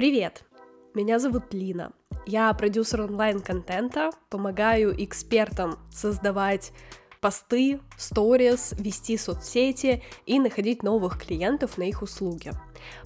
Привет! Меня зовут Лина. Я продюсер онлайн-контента, помогаю экспертам создавать посты, сторис, вести соцсети и находить новых клиентов на их услуги.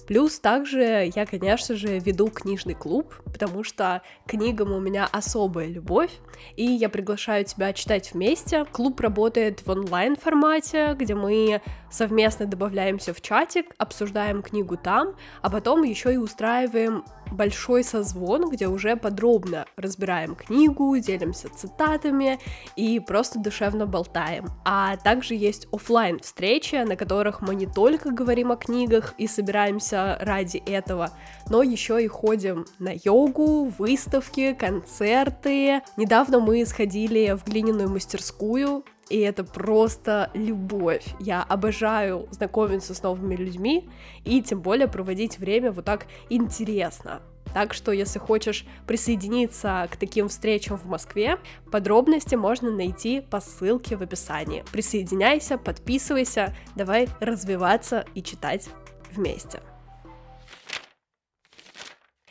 Плюс также я, конечно же, веду книжный клуб, потому что книгам у меня особая любовь, и я приглашаю тебя читать вместе. Клуб работает в онлайн формате, где мы совместно добавляемся в чатик, обсуждаем книгу там, а потом еще и устраиваем большой созвон, где уже подробно разбираем книгу, делимся цитатами и просто душевно болтаем. А также есть офлайн встречи, на которых мы не только говорим о книгах и собираемся ради этого, но еще и ходим на йогу, выставки, концерты. Недавно мы сходили в глиняную мастерскую, и это просто любовь. Я обожаю знакомиться с новыми людьми и тем более проводить время вот так интересно. Так что, если хочешь присоединиться к таким встречам в Москве, подробности можно найти по ссылке в описании. Присоединяйся, подписывайся, давай развиваться и читать вместе.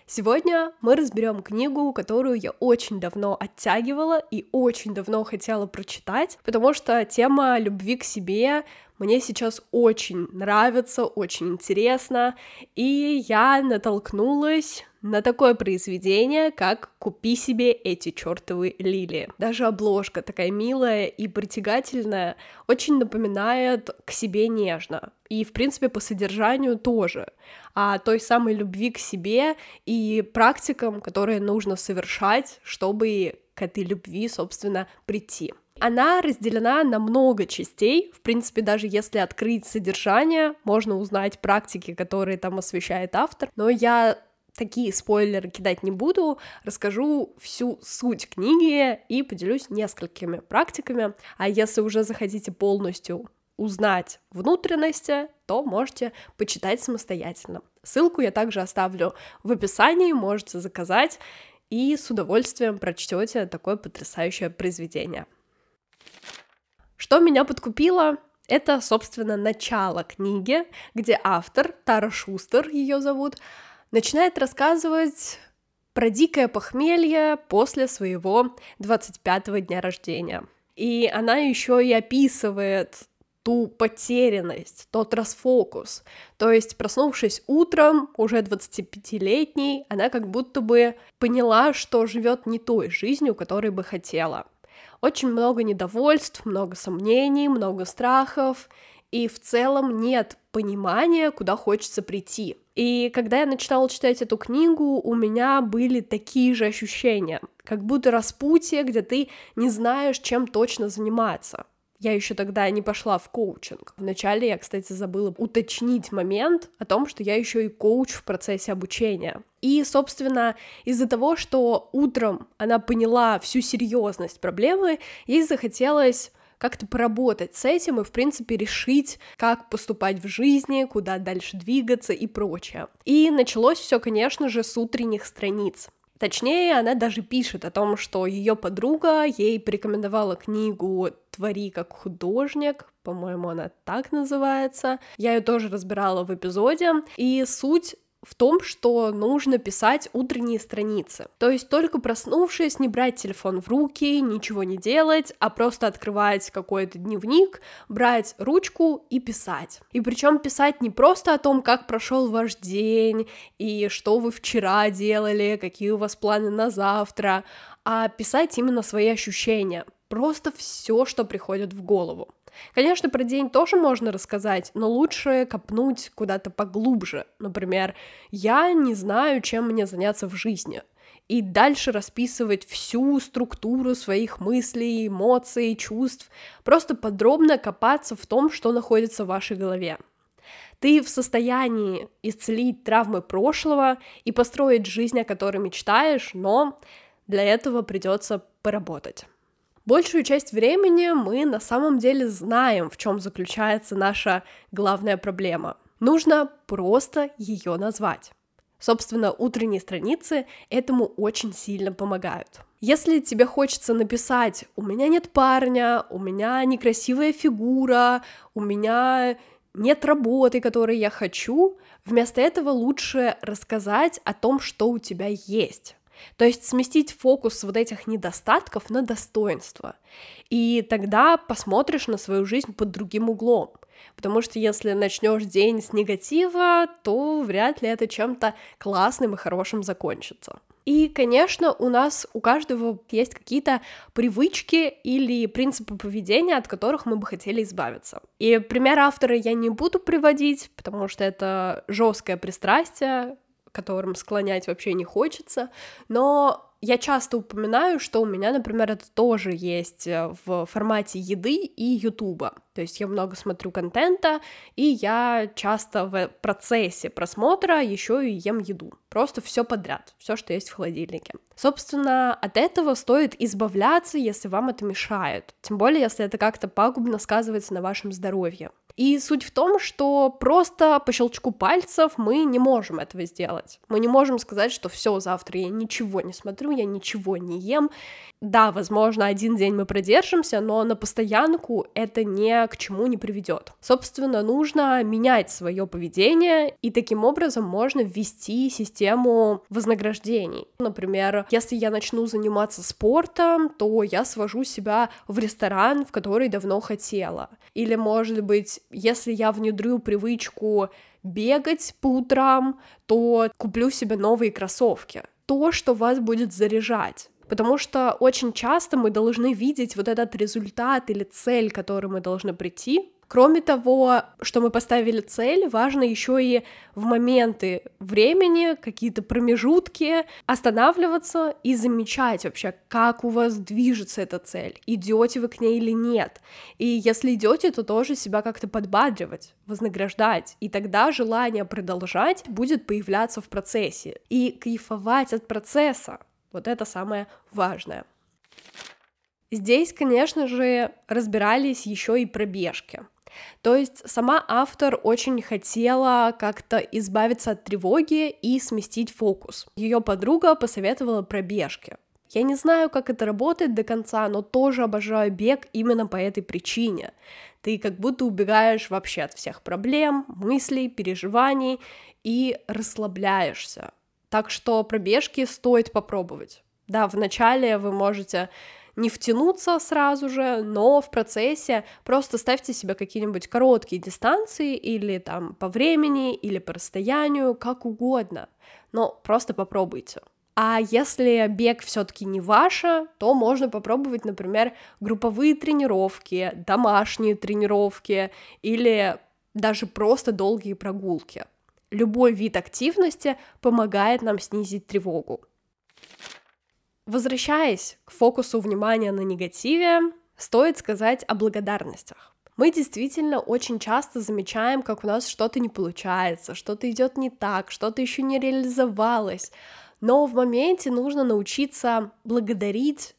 Сегодня мы разберем книгу, которую я очень давно оттягивала и очень давно хотела прочитать, потому что тема любви к себе мне сейчас очень нравится, очень интересно, и я натолкнулась на такое произведение, как «Купи себе эти чертовы лилии». Даже обложка такая милая и притягательная, очень напоминает к себе нежно. И, в принципе, по содержанию тоже. О той самой любви к себе и практикам, которые нужно совершать, чтобы к этой любви, собственно, прийти. Она разделена на много частей. В принципе, даже если открыть содержание, можно узнать практики, которые там освещает автор. Но я такие спойлеры кидать не буду, расскажу всю суть книги и поделюсь несколькими практиками. А если уже захотите полностью узнать внутренности, то можете почитать самостоятельно. Ссылку я также оставлю в описании, можете заказать и с удовольствием прочтете такое потрясающее произведение. Что меня подкупило? Это, собственно, начало книги, где автор, Тара Шустер ее зовут, начинает рассказывать про дикое похмелье после своего 25-го дня рождения. И она еще и описывает ту потерянность, тот расфокус. То есть, проснувшись утром, уже 25-летней, она как будто бы поняла, что живет не той жизнью, которой бы хотела. Очень много недовольств, много сомнений, много страхов, и в целом нет понимания, куда хочется прийти. И когда я начинала читать эту книгу, у меня были такие же ощущения, как будто распутье, где ты не знаешь, чем точно заниматься. Я еще тогда не пошла в коучинг. Вначале я, кстати, забыла уточнить момент о том, что я еще и коуч в процессе обучения. И, собственно, из-за того, что утром она поняла всю серьезность проблемы, ей захотелось как-то поработать с этим и, в принципе, решить, как поступать в жизни, куда дальше двигаться и прочее. И началось все, конечно же, с утренних страниц. Точнее, она даже пишет о том, что ее подруга ей порекомендовала книгу «Твори как художник», по-моему, она так называется. Я ее тоже разбирала в эпизоде, и суть в том, что нужно писать утренние страницы. То есть только проснувшись, не брать телефон в руки, ничего не делать, а просто открывать какой-то дневник, брать ручку и писать. И причем писать не просто о том, как прошел ваш день и что вы вчера делали, какие у вас планы на завтра, а писать именно свои ощущения. Просто все, что приходит в голову. Конечно, про день тоже можно рассказать, но лучше копнуть куда-то поглубже. Например, я не знаю, чем мне заняться в жизни. И дальше расписывать всю структуру своих мыслей, эмоций, чувств. Просто подробно копаться в том, что находится в вашей голове. Ты в состоянии исцелить травмы прошлого и построить жизнь, о которой мечтаешь, но для этого придется поработать. Большую часть времени мы на самом деле знаем, в чем заключается наша главная проблема. Нужно просто ее назвать. Собственно, утренние страницы этому очень сильно помогают. Если тебе хочется написать «у меня нет парня», «у меня некрасивая фигура», «у меня нет работы, которой я хочу, вместо этого лучше рассказать о том, что у тебя есть. То есть сместить фокус вот этих недостатков на достоинство. И тогда посмотришь на свою жизнь под другим углом. Потому что если начнешь день с негатива, то вряд ли это чем-то классным и хорошим закончится. И, конечно, у нас у каждого есть какие-то привычки или принципы поведения, от которых мы бы хотели избавиться. И пример автора я не буду приводить, потому что это жесткое пристрастие, которым склонять вообще не хочется, но я часто упоминаю, что у меня, например, это тоже есть э, в формате еды и ютуба. То есть я много смотрю контента, и я часто в процессе просмотра еще и ем еду. Просто все подряд, все, что есть в холодильнике. Собственно, от этого стоит избавляться, если вам это мешает. Тем более, если это как-то пагубно сказывается на вашем здоровье. И суть в том, что просто по щелчку пальцев мы не можем этого сделать. Мы не можем сказать, что все, завтра я ничего не смотрю, я ничего не ем. Да, возможно, один день мы продержимся, но на постоянку это ни к чему не приведет. Собственно, нужно менять свое поведение, и таким образом можно ввести систему вознаграждений. Например, если я начну заниматься спортом, то я свожу себя в ресторан, в который давно хотела. Или, может быть, если я внедрю привычку бегать по утрам, то куплю себе новые кроссовки. То, что вас будет заряжать. Потому что очень часто мы должны видеть вот этот результат или цель, к которой мы должны прийти, Кроме того, что мы поставили цель, важно еще и в моменты времени, какие-то промежутки, останавливаться и замечать вообще, как у вас движется эта цель, идете вы к ней или нет. И если идете, то тоже себя как-то подбадривать, вознаграждать, и тогда желание продолжать будет появляться в процессе и кайфовать от процесса. Вот это самое важное. Здесь, конечно же, разбирались еще и пробежки. То есть сама автор очень хотела как-то избавиться от тревоги и сместить фокус. Ее подруга посоветовала пробежки. Я не знаю, как это работает до конца, но тоже обожаю бег именно по этой причине. Ты как будто убегаешь вообще от всех проблем, мыслей, переживаний и расслабляешься. Так что пробежки стоит попробовать. Да, вначале вы можете не втянуться сразу же, но в процессе просто ставьте себе какие-нибудь короткие дистанции или там по времени, или по расстоянию, как угодно, но просто попробуйте. А если бег все-таки не ваше, то можно попробовать, например, групповые тренировки, домашние тренировки или даже просто долгие прогулки. Любой вид активности помогает нам снизить тревогу. Возвращаясь к фокусу внимания на негативе, стоит сказать о благодарностях. Мы действительно очень часто замечаем, как у нас что-то не получается, что-то идет не так, что-то еще не реализовалось. Но в моменте нужно научиться благодарить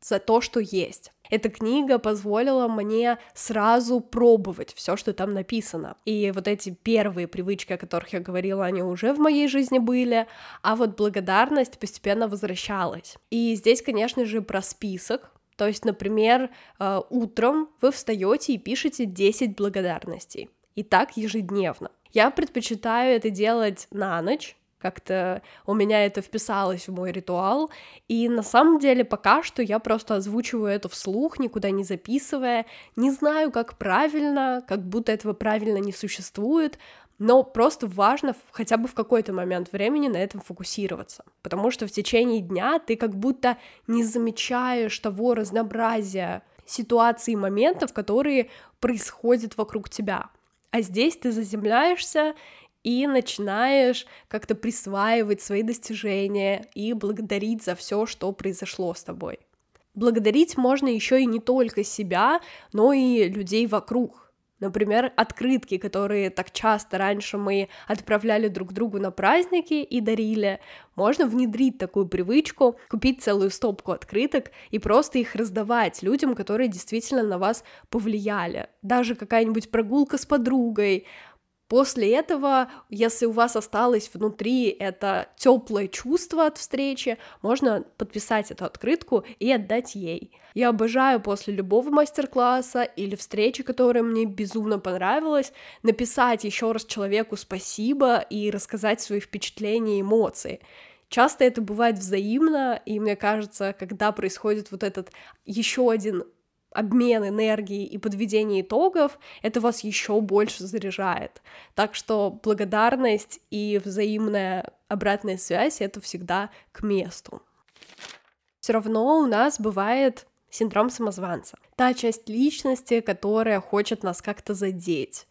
за то, что есть. Эта книга позволила мне сразу пробовать все, что там написано. И вот эти первые привычки, о которых я говорила, они уже в моей жизни были, а вот благодарность постепенно возвращалась. И здесь, конечно же, про список, то есть, например, э, утром вы встаете и пишете 10 благодарностей. И так ежедневно. Я предпочитаю это делать на ночь, как-то у меня это вписалось в мой ритуал, и на самом деле пока что я просто озвучиваю это вслух, никуда не записывая, не знаю, как правильно, как будто этого правильно не существует, но просто важно хотя бы в какой-то момент времени на этом фокусироваться, потому что в течение дня ты как будто не замечаешь того разнообразия ситуаций и моментов, которые происходят вокруг тебя. А здесь ты заземляешься и начинаешь как-то присваивать свои достижения и благодарить за все, что произошло с тобой. Благодарить можно еще и не только себя, но и людей вокруг. Например, открытки, которые так часто раньше мы отправляли друг другу на праздники и дарили. Можно внедрить такую привычку, купить целую стопку открыток и просто их раздавать людям, которые действительно на вас повлияли. Даже какая-нибудь прогулка с подругой, После этого, если у вас осталось внутри это теплое чувство от встречи, можно подписать эту открытку и отдать ей. Я обожаю после любого мастер-класса или встречи, которая мне безумно понравилась, написать еще раз человеку спасибо и рассказать свои впечатления и эмоции. Часто это бывает взаимно, и мне кажется, когда происходит вот этот еще один обмен энергией и подведение итогов, это вас еще больше заряжает. Так что благодарность и взаимная обратная связь это всегда к месту. Все равно у нас бывает синдром самозванца. Та часть личности, которая хочет нас как-то задеть.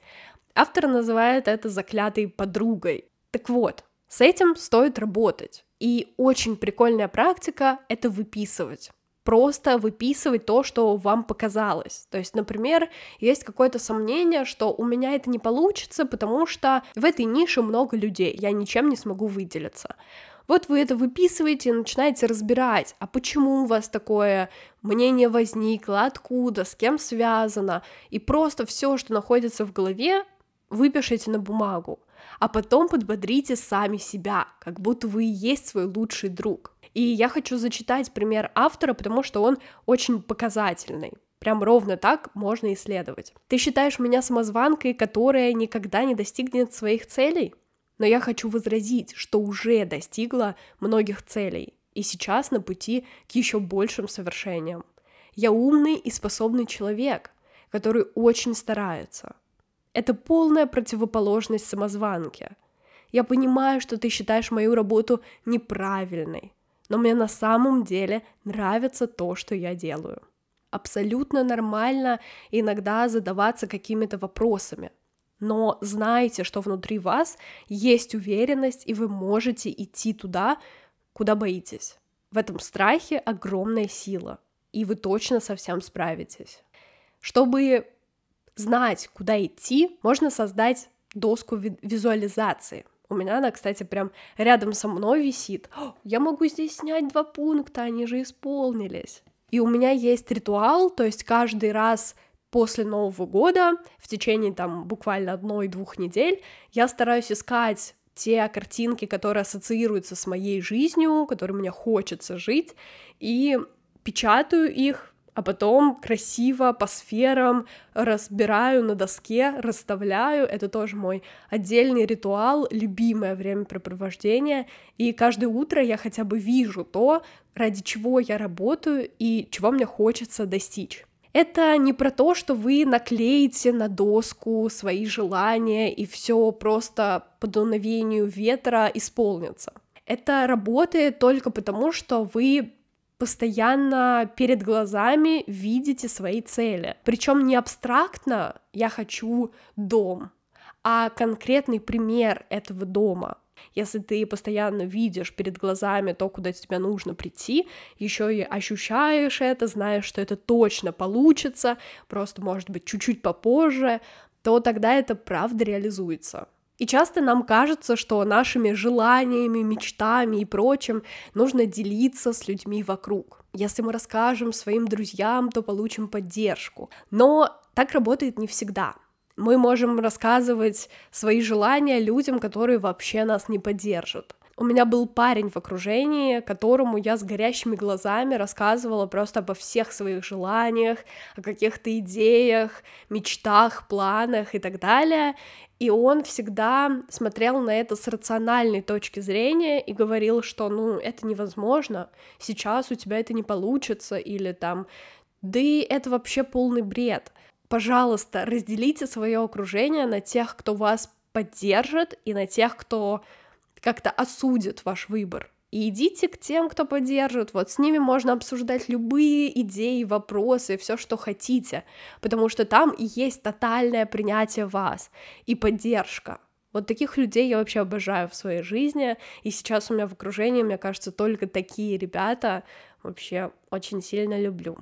Автор называет это заклятой подругой. Так вот, с этим стоит работать. И очень прикольная практика — это выписывать просто выписывать то, что вам показалось. То есть, например, есть какое-то сомнение, что у меня это не получится, потому что в этой нише много людей, я ничем не смогу выделиться. Вот вы это выписываете и начинаете разбирать, а почему у вас такое мнение возникло, откуда, с кем связано, и просто все, что находится в голове, выпишите на бумагу, а потом подбодрите сами себя, как будто вы и есть свой лучший друг. И я хочу зачитать пример автора, потому что он очень показательный. Прям ровно так можно исследовать. Ты считаешь меня самозванкой, которая никогда не достигнет своих целей? Но я хочу возразить, что уже достигла многих целей и сейчас на пути к еще большим совершениям. Я умный и способный человек, который очень старается. Это полная противоположность самозванке. Я понимаю, что ты считаешь мою работу неправильной, но мне на самом деле нравится то, что я делаю. Абсолютно нормально иногда задаваться какими-то вопросами, но знайте, что внутри вас есть уверенность, и вы можете идти туда, куда боитесь. В этом страхе огромная сила, и вы точно совсем справитесь. Чтобы знать, куда идти, можно создать доску визуализации. У меня она, кстати, прям рядом со мной висит. Я могу здесь снять два пункта, они же исполнились. И у меня есть ритуал, то есть каждый раз после Нового года, в течение там буквально одной-двух недель, я стараюсь искать те картинки, которые ассоциируются с моей жизнью, которые мне хочется жить, и печатаю их а потом красиво по сферам разбираю на доске, расставляю. Это тоже мой отдельный ритуал, любимое времяпрепровождение. И каждое утро я хотя бы вижу то, ради чего я работаю и чего мне хочется достичь. Это не про то, что вы наклеите на доску свои желания и все просто по дуновению ветра исполнится. Это работает только потому, что вы постоянно перед глазами видите свои цели. Причем не абстрактно «я хочу дом», а конкретный пример этого дома. Если ты постоянно видишь перед глазами то, куда тебе нужно прийти, еще и ощущаешь это, знаешь, что это точно получится, просто, может быть, чуть-чуть попозже, то тогда это правда реализуется. И часто нам кажется, что нашими желаниями, мечтами и прочим нужно делиться с людьми вокруг. Если мы расскажем своим друзьям, то получим поддержку. Но так работает не всегда. Мы можем рассказывать свои желания людям, которые вообще нас не поддержат. У меня был парень в окружении, которому я с горящими глазами рассказывала просто обо всех своих желаниях, о каких-то идеях, мечтах, планах и так далее. И он всегда смотрел на это с рациональной точки зрения и говорил, что, ну, это невозможно, сейчас у тебя это не получится, или там, да и это вообще полный бред. Пожалуйста, разделите свое окружение на тех, кто вас поддержит, и на тех, кто как-то осудит ваш выбор. И идите к тем, кто поддержит. Вот с ними можно обсуждать любые идеи, вопросы, все, что хотите, потому что там и есть тотальное принятие вас и поддержка. Вот таких людей я вообще обожаю в своей жизни, и сейчас у меня в окружении, мне кажется, только такие ребята вообще очень сильно люблю.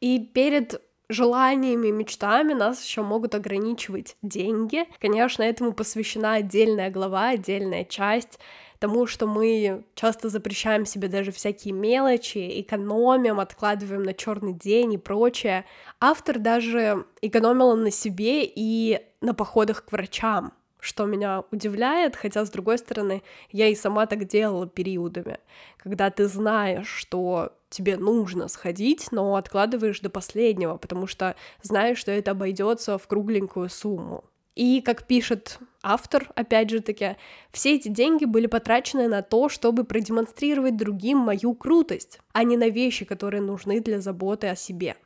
И перед желаниями, мечтами нас еще могут ограничивать деньги. Конечно, этому посвящена отдельная глава, отдельная часть тому, что мы часто запрещаем себе даже всякие мелочи, экономим, откладываем на черный день и прочее. Автор даже экономила на себе и на походах к врачам что меня удивляет, хотя, с другой стороны, я и сама так делала периодами, когда ты знаешь, что тебе нужно сходить, но откладываешь до последнего, потому что знаешь, что это обойдется в кругленькую сумму. И, как пишет автор, опять же таки, все эти деньги были потрачены на то, чтобы продемонстрировать другим мою крутость, а не на вещи, которые нужны для заботы о себе.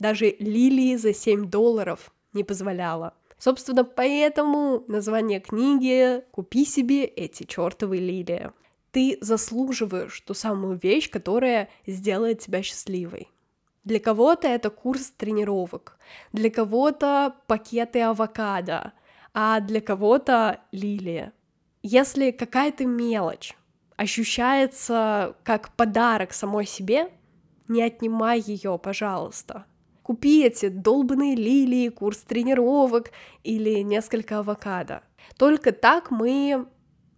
Даже лилии за 7 долларов не позволяла. Собственно, поэтому название книги «Купи себе эти чертовы лилии». Ты заслуживаешь ту самую вещь, которая сделает тебя счастливой. Для кого-то это курс тренировок, для кого-то пакеты авокадо, а для кого-то лилия. Если какая-то мелочь ощущается как подарок самой себе, не отнимай ее, пожалуйста. Купи эти долбанные лилии, курс тренировок или несколько авокадо. Только так мы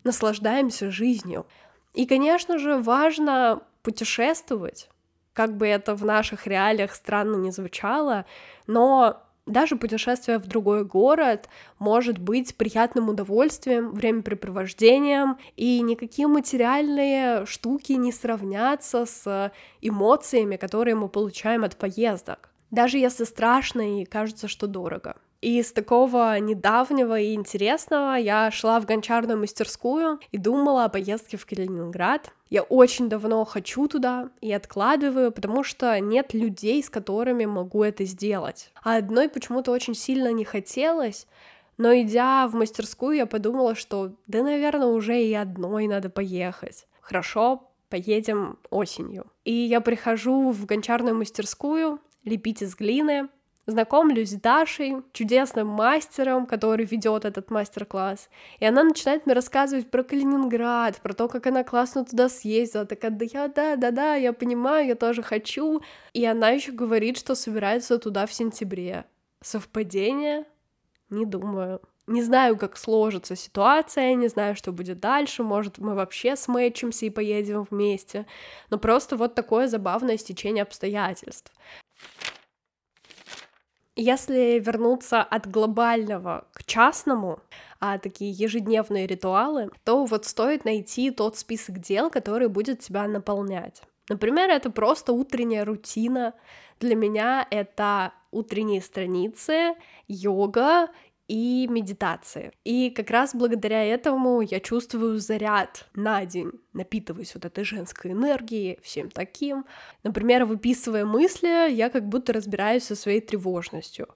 наслаждаемся жизнью. И, конечно же, важно путешествовать, как бы это в наших реалиях странно не звучало, но даже путешествие в другой город может быть приятным удовольствием, времяпрепровождением, и никакие материальные штуки не сравнятся с эмоциями, которые мы получаем от поездок даже если страшно и кажется, что дорого. И из такого недавнего и интересного я шла в гончарную мастерскую и думала о поездке в Калининград. Я очень давно хочу туда и откладываю, потому что нет людей, с которыми могу это сделать. А одной почему-то очень сильно не хотелось, но идя в мастерскую, я подумала, что да, наверное, уже и одной надо поехать. Хорошо, поедем осенью. И я прихожу в гончарную мастерскую, лепить из глины. Знакомлюсь с Дашей, чудесным мастером, который ведет этот мастер-класс. И она начинает мне рассказывать про Калининград, про то, как она классно туда съездила. Такая, да я, да, да, да, я понимаю, я тоже хочу. И она еще говорит, что собирается туда в сентябре. Совпадение? Не думаю. Не знаю, как сложится ситуация, не знаю, что будет дальше, может, мы вообще смэчимся и поедем вместе, но просто вот такое забавное стечение обстоятельств. Если вернуться от глобального к частному, а такие ежедневные ритуалы, то вот стоит найти тот список дел, который будет тебя наполнять. Например, это просто утренняя рутина. Для меня это утренние страницы, йога и медитации. И как раз благодаря этому я чувствую заряд на день, напитываюсь вот этой женской энергией, всем таким. Например, выписывая мысли, я как будто разбираюсь со своей тревожностью.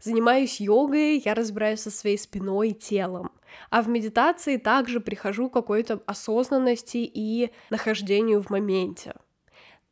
Занимаюсь йогой, я разбираюсь со своей спиной и телом. А в медитации также прихожу к какой-то осознанности и нахождению в моменте.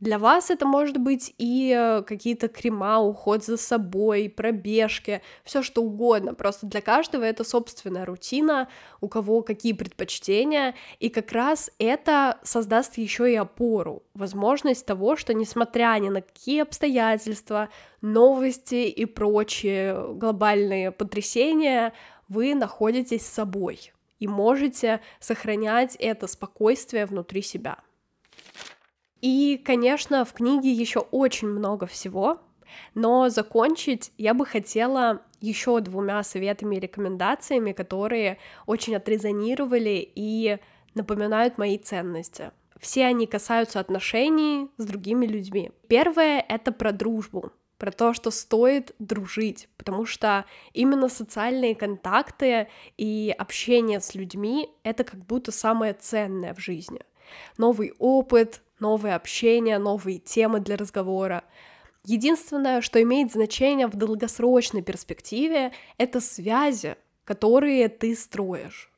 Для вас это может быть и э, какие-то крема, уход за собой, пробежки, все что угодно. Просто для каждого это собственная рутина, у кого какие предпочтения, и как раз это создаст еще и опору, возможность того, что несмотря ни на какие обстоятельства, новости и прочие глобальные потрясения, вы находитесь с собой и можете сохранять это спокойствие внутри себя. И, конечно, в книге еще очень много всего, но закончить я бы хотела еще двумя советами и рекомендациями, которые очень отрезонировали и напоминают мои ценности. Все они касаются отношений с другими людьми. Первое — это про дружбу, про то, что стоит дружить, потому что именно социальные контакты и общение с людьми — это как будто самое ценное в жизни. Новый опыт, новые общения, новые темы для разговора. Единственное, что имеет значение в долгосрочной перспективе, это связи, которые ты строишь.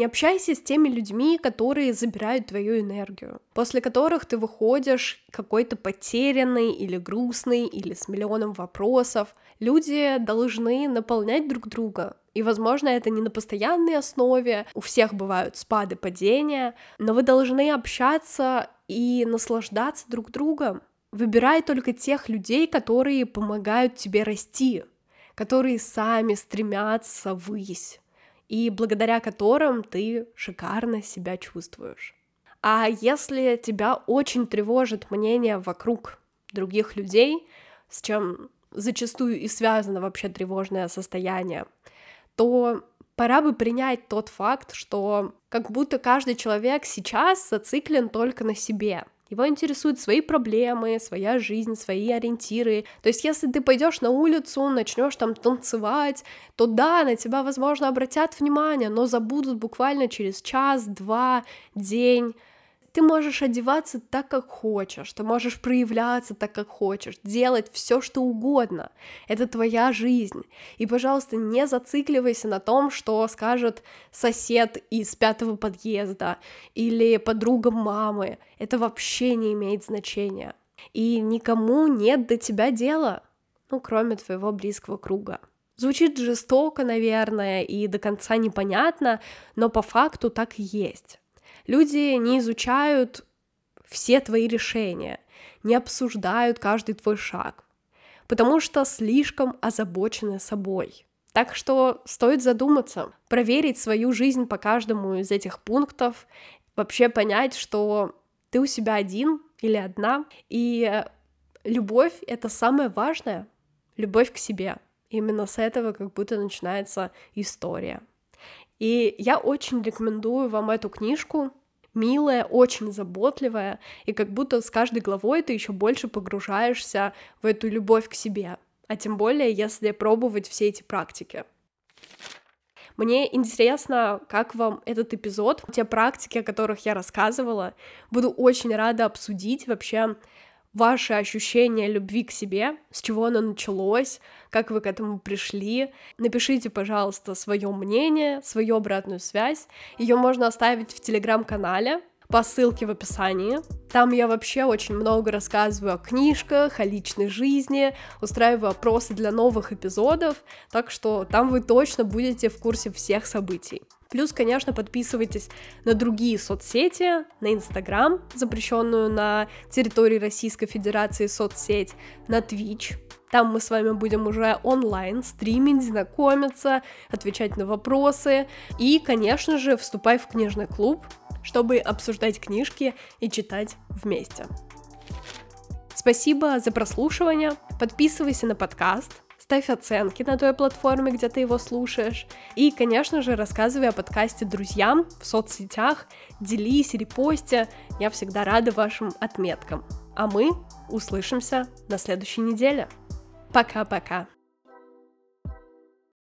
Не общайся с теми людьми, которые забирают твою энергию, после которых ты выходишь какой-то потерянный или грустный, или с миллионом вопросов. Люди должны наполнять друг друга, и, возможно, это не на постоянной основе, у всех бывают спады, падения, но вы должны общаться и наслаждаться друг другом. Выбирай только тех людей, которые помогают тебе расти, которые сами стремятся ввысь, и благодаря которым ты шикарно себя чувствуешь. А если тебя очень тревожит мнение вокруг других людей, с чем зачастую и связано вообще тревожное состояние, то пора бы принять тот факт, что как будто каждый человек сейчас зациклен только на себе. Его интересуют свои проблемы, своя жизнь, свои ориентиры. То есть, если ты пойдешь на улицу, начнешь там танцевать, то да, на тебя, возможно, обратят внимание, но забудут буквально через час, два, день ты можешь одеваться так, как хочешь, ты можешь проявляться так, как хочешь, делать все, что угодно. Это твоя жизнь. И, пожалуйста, не зацикливайся на том, что скажет сосед из пятого подъезда или подруга мамы. Это вообще не имеет значения. И никому нет до тебя дела, ну, кроме твоего близкого круга. Звучит жестоко, наверное, и до конца непонятно, но по факту так и есть. Люди не изучают все твои решения, не обсуждают каждый твой шаг, потому что слишком озабочены собой. Так что стоит задуматься, проверить свою жизнь по каждому из этих пунктов, вообще понять, что ты у себя один или одна, и любовь — это самое важное, любовь к себе. Именно с этого как будто начинается история. И я очень рекомендую вам эту книжку. Милая, очень заботливая, и как будто с каждой главой ты еще больше погружаешься в эту любовь к себе. А тем более, если пробовать все эти практики. Мне интересно, как вам этот эпизод, те практики, о которых я рассказывала. Буду очень рада обсудить вообще ваши ощущения любви к себе, с чего оно началось, как вы к этому пришли. Напишите, пожалуйста, свое мнение, свою обратную связь. Ее можно оставить в телеграм-канале по ссылке в описании. Там я вообще очень много рассказываю о книжках, о личной жизни, устраиваю опросы для новых эпизодов, так что там вы точно будете в курсе всех событий. Плюс, конечно, подписывайтесь на другие соцсети, на Инстаграм, запрещенную на территории Российской Федерации соцсеть, на Twitch. Там мы с вами будем уже онлайн стримить, знакомиться, отвечать на вопросы. И, конечно же, вступай в книжный клуб, чтобы обсуждать книжки и читать вместе. Спасибо за прослушивание. Подписывайся на подкаст, ставь оценки на той платформе, где ты его слушаешь. И, конечно же, рассказывай о подкасте друзьям в соцсетях, делись, репости. Я всегда рада вашим отметкам. А мы услышимся на следующей неделе. Пока-пока.